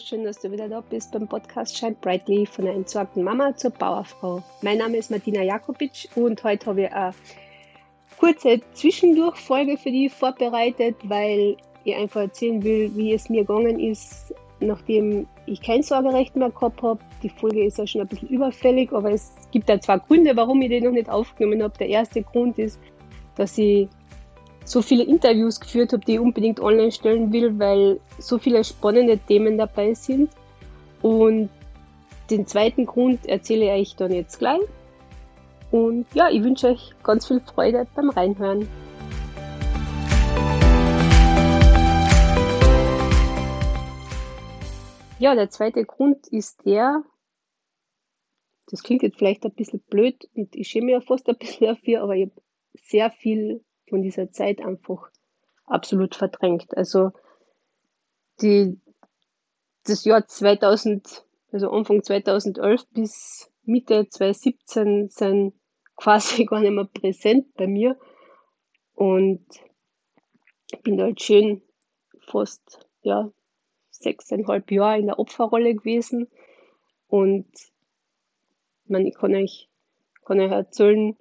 schön, dass du wieder da bist beim Podcast Shine Brightly von der entsorgten Mama zur Bauerfrau. Mein Name ist Martina Jakobic und heute habe ich eine kurze Zwischendurchfolge für dich vorbereitet, weil ich einfach erzählen will, wie es mir gegangen ist, nachdem ich kein Sorgerecht mehr gehabt habe. Die Folge ist ja schon ein bisschen überfällig, aber es gibt da zwei Gründe, warum ich die noch nicht aufgenommen habe. Der erste Grund ist, dass ich so viele Interviews geführt habe, die ich unbedingt online stellen will, weil so viele spannende Themen dabei sind. Und den zweiten Grund erzähle ich euch dann jetzt gleich. Und ja, ich wünsche euch ganz viel Freude beim Reinhören. Ja, der zweite Grund ist der, das klingt jetzt vielleicht ein bisschen blöd und ich schäme mich ja fast ein bisschen dafür, aber ich habe sehr viel von dieser Zeit einfach absolut verdrängt. Also die, das Jahr 2000, also Anfang 2011 bis Mitte 2017 sind quasi gar nicht mehr präsent bei mir und bin da halt schön fast, ja, sechseinhalb Jahre in der Opferrolle gewesen und ich, meine, ich kann euch, kann euch erzählen,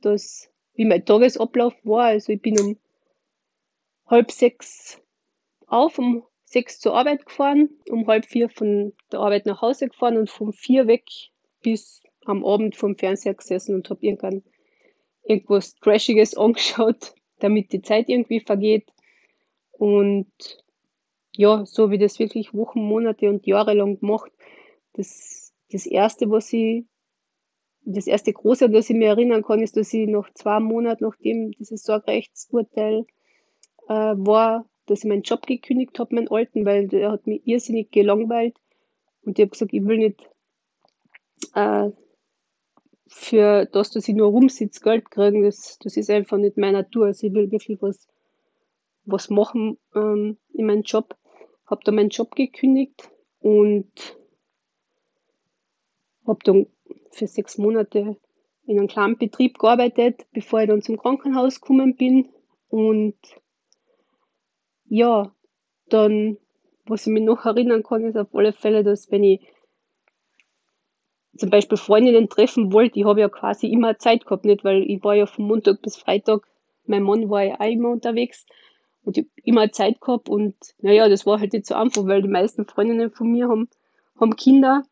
dass wie mein Tagesablauf war. Also ich bin um halb sechs auf, um sechs zur Arbeit gefahren, um halb vier von der Arbeit nach Hause gefahren und von vier weg bis am Abend vom Fernseher gesessen und habe irgendwann irgendwas Trashiges angeschaut, damit die Zeit irgendwie vergeht. Und ja, so wie das wirklich Wochen, Monate und Jahre lang gemacht. Das, das erste, was ich das erste große, an das ich mich erinnern kann, ist, dass ich nach zwei Monaten, nachdem dieses Sorgerechtsurteil äh, war, dass ich meinen Job gekündigt habe, meinen alten, weil der hat mich irrsinnig gelangweilt. Und ich habe gesagt, ich will nicht äh, für das, dass ich nur rumsitze, Geld kriegen. Das, das ist einfach nicht meine Natur. Also ich will wirklich was, was machen ähm, in meinem Job. Habe da meinen Job gekündigt und habe dann für sechs Monate in einem kleinen Betrieb gearbeitet, bevor ich dann zum Krankenhaus gekommen bin. Und ja, dann, was ich mich noch erinnern kann, ist auf alle Fälle, dass wenn ich zum Beispiel Freundinnen treffen wollte, ich habe ja quasi immer Zeit gehabt, nicht, weil ich war ja von Montag bis Freitag, mein Mann war ja auch immer unterwegs und ich habe immer Zeit gehabt und naja, das war halt nicht so einfach, weil die meisten Freundinnen von mir haben, haben Kinder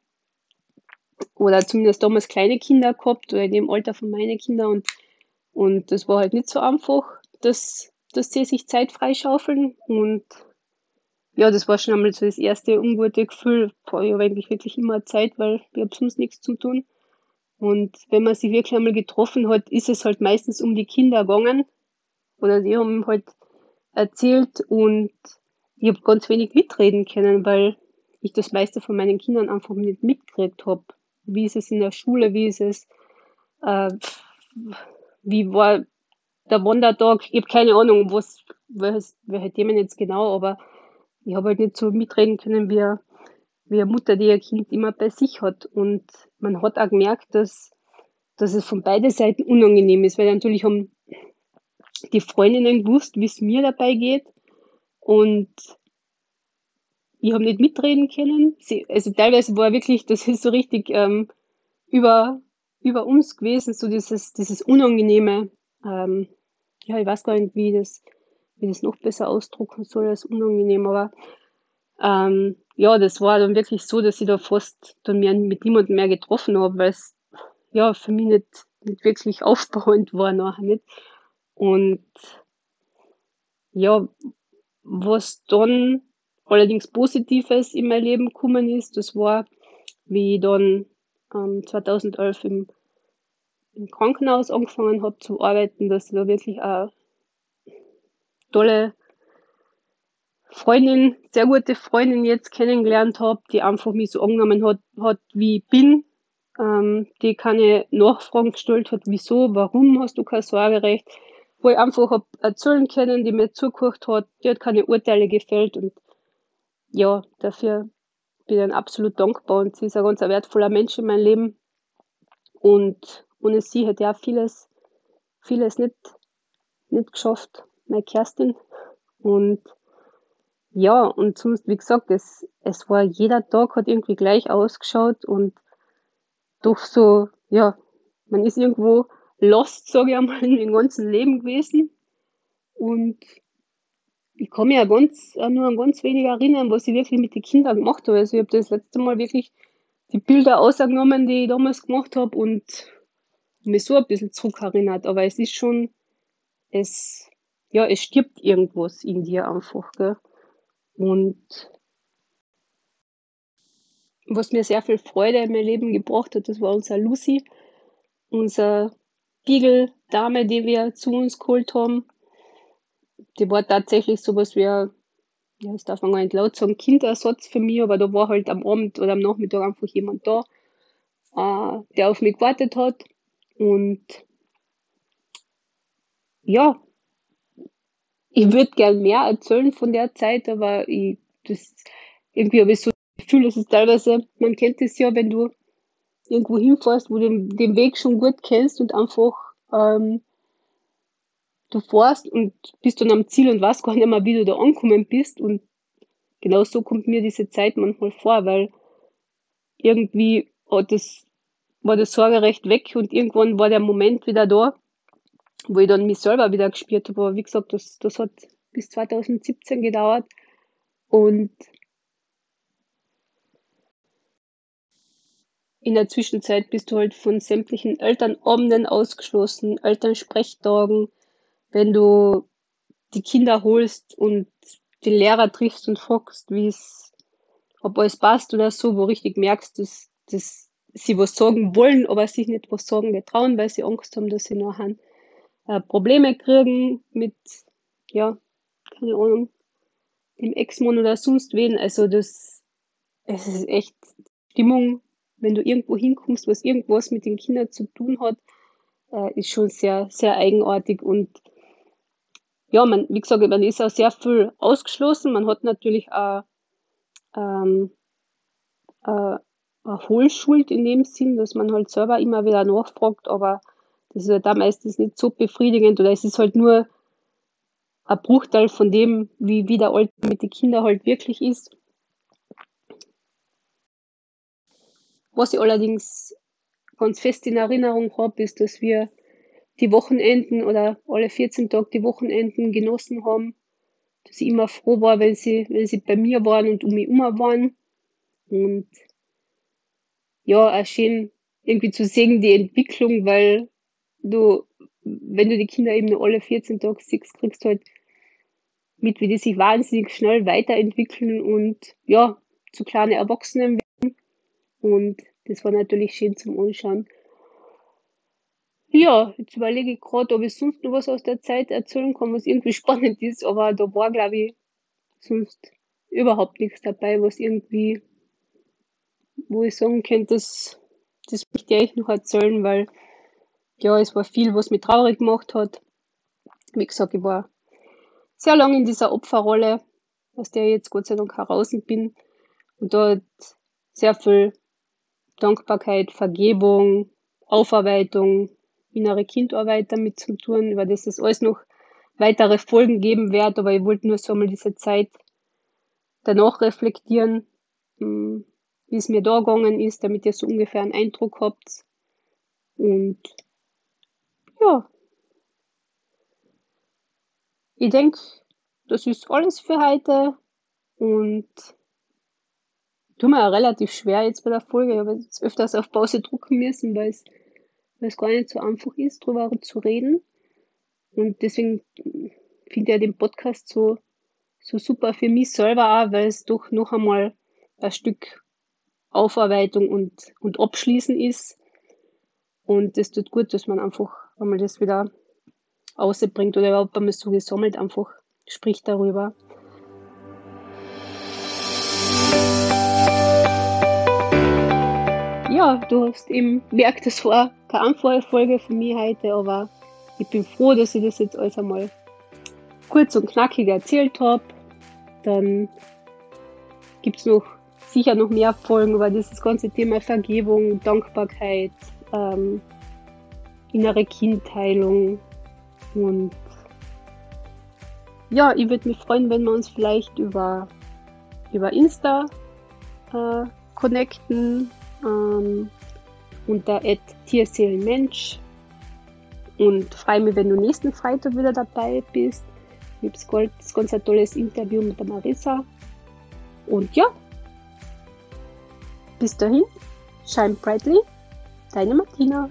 oder zumindest damals kleine Kinder gehabt oder in dem Alter von meinen Kindern und, und das war halt nicht so einfach, dass, dass sie sich Zeit freischaufeln und ja, das war schon einmal so das erste ungute Gefühl. Boah, ich habe eigentlich wirklich immer Zeit, weil ich habe sonst nichts zu tun. Und wenn man sich wirklich einmal getroffen hat, ist es halt meistens um die Kinder gegangen. Oder die haben halt erzählt und ich habe ganz wenig mitreden können, weil ich das meiste von meinen Kindern einfach nicht mitgekriegt habe wie ist es in der Schule, wie ist es, äh, wie war der Wandertag, ich habe keine Ahnung, was, welches, welche Themen jetzt genau, aber ich habe halt nicht so mitreden können, wie, wie eine Mutter, die ihr Kind immer bei sich hat. Und man hat auch gemerkt, dass, dass es von beiden Seiten unangenehm ist, weil natürlich haben die Freundinnen gewusst, wie es mir dabei geht. Und ich habe nicht mitreden können. Sie, also teilweise war wirklich, das ist so richtig ähm, über, über uns gewesen, so dieses, dieses Unangenehme. Ähm, ja, ich weiß gar nicht, wie das, wie das noch besser ausdrucken soll als unangenehm, aber ähm, ja, das war dann wirklich so, dass ich da fast dann mehr, mit niemandem mehr getroffen habe, weil es ja für mich nicht, nicht wirklich aufbauend war nachher nicht. Und ja, was dann allerdings Positives in mein Leben gekommen ist, das war, wie ich dann ähm, 2011 im, im Krankenhaus angefangen habe zu arbeiten, dass ich da wirklich eine tolle Freundin, sehr gute Freundin jetzt kennengelernt habe, die einfach mich so angenommen hat, hat wie ich bin, ähm, die keine Nachfragen gestellt hat, wieso, warum hast du kein Sorgerecht, wo ich einfach hab erzählen können, die mir zugehört hat, die hat keine Urteile gefällt und ja, dafür bin ich absolut dankbar und sie ist ein ganz wertvoller Mensch in meinem Leben. Und ohne sie hätte ich auch vieles, vieles nicht, nicht geschafft, meine Kerstin. Und ja, und sonst, wie gesagt, es, es war jeder Tag hat irgendwie gleich ausgeschaut und doch so, ja, man ist irgendwo lost, sage ich einmal, in dem ganzen Leben gewesen. Und ich kann mich ja ganz, nur an ganz wenig erinnern, was ich wirklich mit den Kindern gemacht habe. Also ich habe das letzte Mal wirklich die Bilder ausgenommen, die ich damals gemacht habe und mich so ein bisschen zurückerinnert. Aber es ist schon, es, ja, es stirbt irgendwas in dir einfach, gell. Und was mir sehr viel Freude in mein Leben gebracht hat, das war unser Lucy, unser Beagle-Dame, die wir zu uns geholt haben. Die war tatsächlich sowas wie, ja, das darf man gar nicht laut sagen, Kindersatz für mich, aber da war halt am Abend oder am Nachmittag einfach jemand da, äh, der auf mich gewartet hat. Und ja, ich würde gern mehr erzählen von der Zeit, aber ich, das, irgendwie habe ich so das Gefühl, dass es teilweise, man kennt es ja, wenn du irgendwo hinfährst, wo du den, den Weg schon gut kennst und einfach ähm, du fährst und bist dann am Ziel und weißt gar nicht mehr, wie du da angekommen bist. Und genau so kommt mir diese Zeit manchmal vor, weil irgendwie hat das, war das Sorgerecht weg und irgendwann war der Moment wieder da, wo ich dann mich selber wieder gespürt habe. Aber wie gesagt, das, das hat bis 2017 gedauert. Und in der Zwischenzeit bist du halt von sämtlichen Elternabenden ausgeschlossen, Elternsprechtagen, wenn du die Kinder holst und die Lehrer triffst und fragst, wie es, ob alles passt oder so, wo richtig merkst, dass, dass sie was sagen wollen, aber sich nicht was sagen getrauen, weil sie Angst haben, dass sie nachher äh, Probleme kriegen mit, ja, keine Ahnung, dem Ex-Mann oder sonst wen. Also das, es ist echt Stimmung, wenn du irgendwo hinkommst, was irgendwas mit den Kindern zu tun hat, äh, ist schon sehr, sehr eigenartig und ja, man, wie gesagt, man ist auch sehr viel ausgeschlossen. Man hat natürlich auch ähm, äh, eine Hohlschuld in dem Sinn, dass man halt selber immer wieder nachfragt, aber das ist halt da meistens nicht so befriedigend oder es ist halt nur ein Bruchteil von dem, wie, wie der Alte mit den Kindern halt wirklich ist. Was ich allerdings ganz fest in Erinnerung habe, ist, dass wir die Wochenenden oder alle 14 Tage die Wochenenden genossen haben, dass ich immer froh war, wenn sie, wenn sie bei mir waren und um mich herum waren. Und ja, auch schön irgendwie zu sehen, die Entwicklung, weil du, wenn du die Kinder eben nur alle 14 Tage siehst, kriegst du halt mit, wie die sich wahnsinnig schnell weiterentwickeln und ja, zu kleine Erwachsenen werden. Und das war natürlich schön zum Anschauen. Ja, jetzt überlege ich gerade, ob ich sonst noch was aus der Zeit erzählen kann, was irgendwie spannend ist, aber da war, glaube ich, sonst überhaupt nichts dabei, was irgendwie, wo ich sagen könnte, das, das möchte ich noch erzählen, weil ja, es war viel, was mich traurig gemacht hat. Wie gesagt, ich war sehr lange in dieser Opferrolle, aus der ich jetzt Gott sei Dank heraus bin. Und dort sehr viel Dankbarkeit, Vergebung, Aufarbeitung, innere Kindarbeit damit zu tun, über das es alles noch weitere Folgen geben wird, aber ich wollte nur so mal diese Zeit danach reflektieren, hm, wie es mir da gegangen ist, damit ihr so ungefähr einen Eindruck habt. Und ja, ich denke, das ist alles für heute und tut mir relativ schwer jetzt bei der Folge. Ich habe jetzt öfters auf Pause drucken müssen, weil es weil es gar nicht so einfach ist, darüber zu reden. Und deswegen finde ich den Podcast so, so super für mich selber auch, weil es doch noch einmal ein Stück Aufarbeitung und, und Abschließen ist. Und das tut gut, dass man einfach einmal das wieder ausbringt oder überhaupt einmal so gesammelt einfach spricht darüber. Ja, du hast eben gemerkt, das war keine einfache Folge für mich heute, aber ich bin froh, dass ich das jetzt alles einmal kurz und knackig erzählt habe. Dann gibt es noch sicher noch mehr Folgen über dieses ganze Thema Vergebung, Dankbarkeit, ähm, innere Kindheilung und ja, ich würde mich freuen, wenn wir uns vielleicht über, über Insta äh, connecten ähm, unter Tierseelenmensch und freue mich, wenn du nächsten Freitag wieder dabei bist. Habe ganz, ganz ein tolles Interview mit der Marissa. Und ja, bis dahin, shine brightly, deine Martina.